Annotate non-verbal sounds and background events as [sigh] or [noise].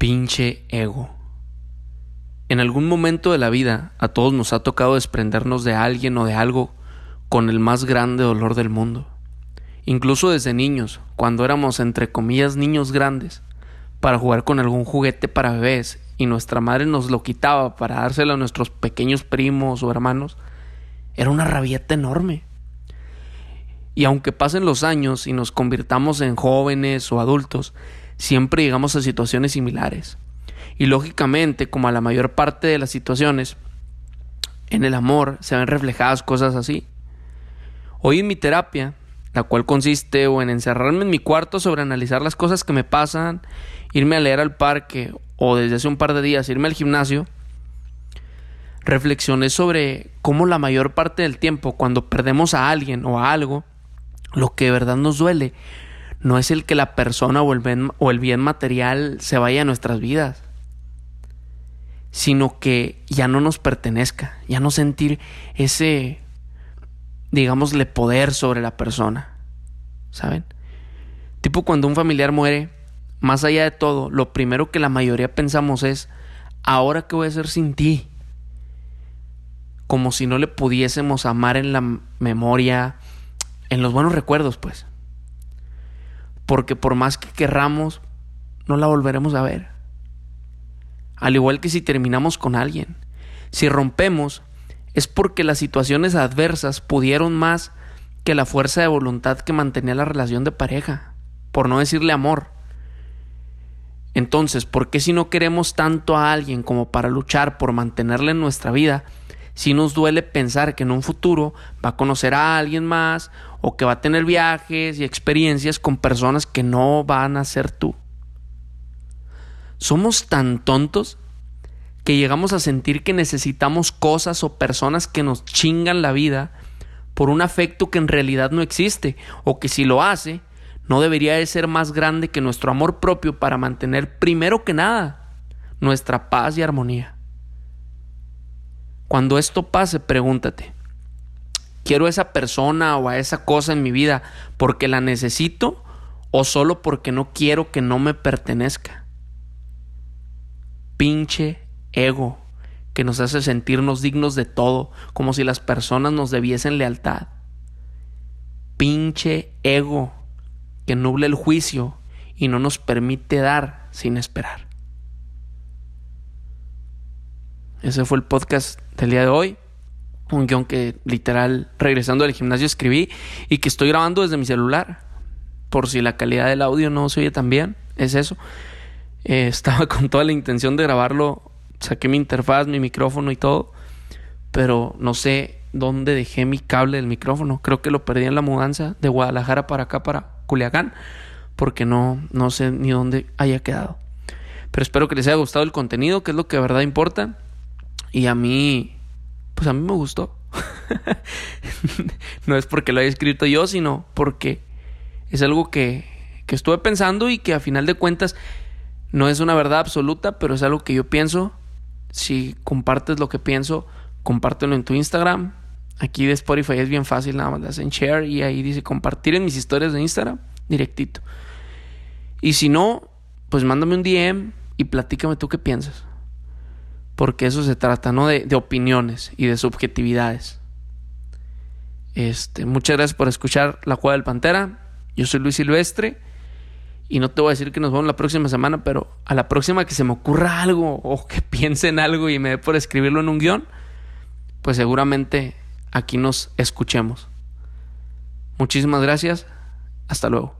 Pinche ego. En algún momento de la vida a todos nos ha tocado desprendernos de alguien o de algo con el más grande dolor del mundo. Incluso desde niños, cuando éramos entre comillas niños grandes, para jugar con algún juguete para bebés y nuestra madre nos lo quitaba para dárselo a nuestros pequeños primos o hermanos, era una rabieta enorme. Y aunque pasen los años y nos convirtamos en jóvenes o adultos, siempre llegamos a situaciones similares. Y lógicamente, como a la mayor parte de las situaciones, en el amor se ven reflejadas cosas así. Hoy en mi terapia, la cual consiste o en encerrarme en mi cuarto sobre analizar las cosas que me pasan, irme a leer al parque o desde hace un par de días irme al gimnasio, reflexioné sobre cómo la mayor parte del tiempo cuando perdemos a alguien o a algo, lo que de verdad nos duele no es el que la persona o el bien, material se vaya a nuestras vidas, sino que ya no nos pertenezca, ya no sentir ese, digámosle, poder sobre la persona, ¿saben? Tipo cuando un familiar muere, más allá de todo, lo primero que la mayoría pensamos es, ¿ahora qué voy a hacer sin ti? Como si no le pudiésemos amar en la memoria, en los buenos recuerdos, pues porque por más que querramos, no la volveremos a ver. Al igual que si terminamos con alguien. Si rompemos, es porque las situaciones adversas pudieron más que la fuerza de voluntad que mantenía la relación de pareja, por no decirle amor. Entonces, ¿por qué si no queremos tanto a alguien como para luchar por mantenerle en nuestra vida, si nos duele pensar que en un futuro va a conocer a alguien más o que va a tener viajes y experiencias con personas que no van a ser tú. Somos tan tontos que llegamos a sentir que necesitamos cosas o personas que nos chingan la vida por un afecto que en realidad no existe o que si lo hace no debería de ser más grande que nuestro amor propio para mantener primero que nada nuestra paz y armonía. Cuando esto pase, pregúntate, ¿quiero a esa persona o a esa cosa en mi vida porque la necesito o solo porque no quiero que no me pertenezca? Pinche ego que nos hace sentirnos dignos de todo, como si las personas nos debiesen lealtad. Pinche ego que nuble el juicio y no nos permite dar sin esperar. Ese fue el podcast del día de hoy. Un guion que literal regresando del gimnasio escribí y que estoy grabando desde mi celular. Por si la calidad del audio no se oye tan bien. Es eso. Eh, [laughs] estaba con toda la intención de grabarlo. Saqué mi interfaz, mi micrófono y todo. Pero no sé dónde dejé mi cable del micrófono. Creo que lo perdí en la mudanza de Guadalajara para acá, para Culiacán. Porque no, no sé ni dónde haya quedado. Pero espero que les haya gustado el contenido, que es lo que de verdad importa. Y a mí, pues a mí me gustó. [laughs] no es porque lo haya escrito yo, sino porque es algo que, que estuve pensando y que a final de cuentas no es una verdad absoluta, pero es algo que yo pienso. Si compartes lo que pienso, compártelo en tu Instagram. Aquí de Spotify es bien fácil, nada más le hacen share y ahí dice compartir en mis historias de Instagram, directito. Y si no, pues mándame un DM y platícame tú qué piensas porque eso se trata, ¿no? De, opiniones y de subjetividades. Este, muchas gracias por escuchar La Cueva del Pantera. Yo soy Luis Silvestre. Y no te voy a decir que nos vemos la próxima semana, pero a la próxima que se me ocurra algo o que [laughs] piense en algo y me dé por escribirlo en un guion, pues seguramente aquí nos escuchemos. Muchísimas gracias. Hasta luego.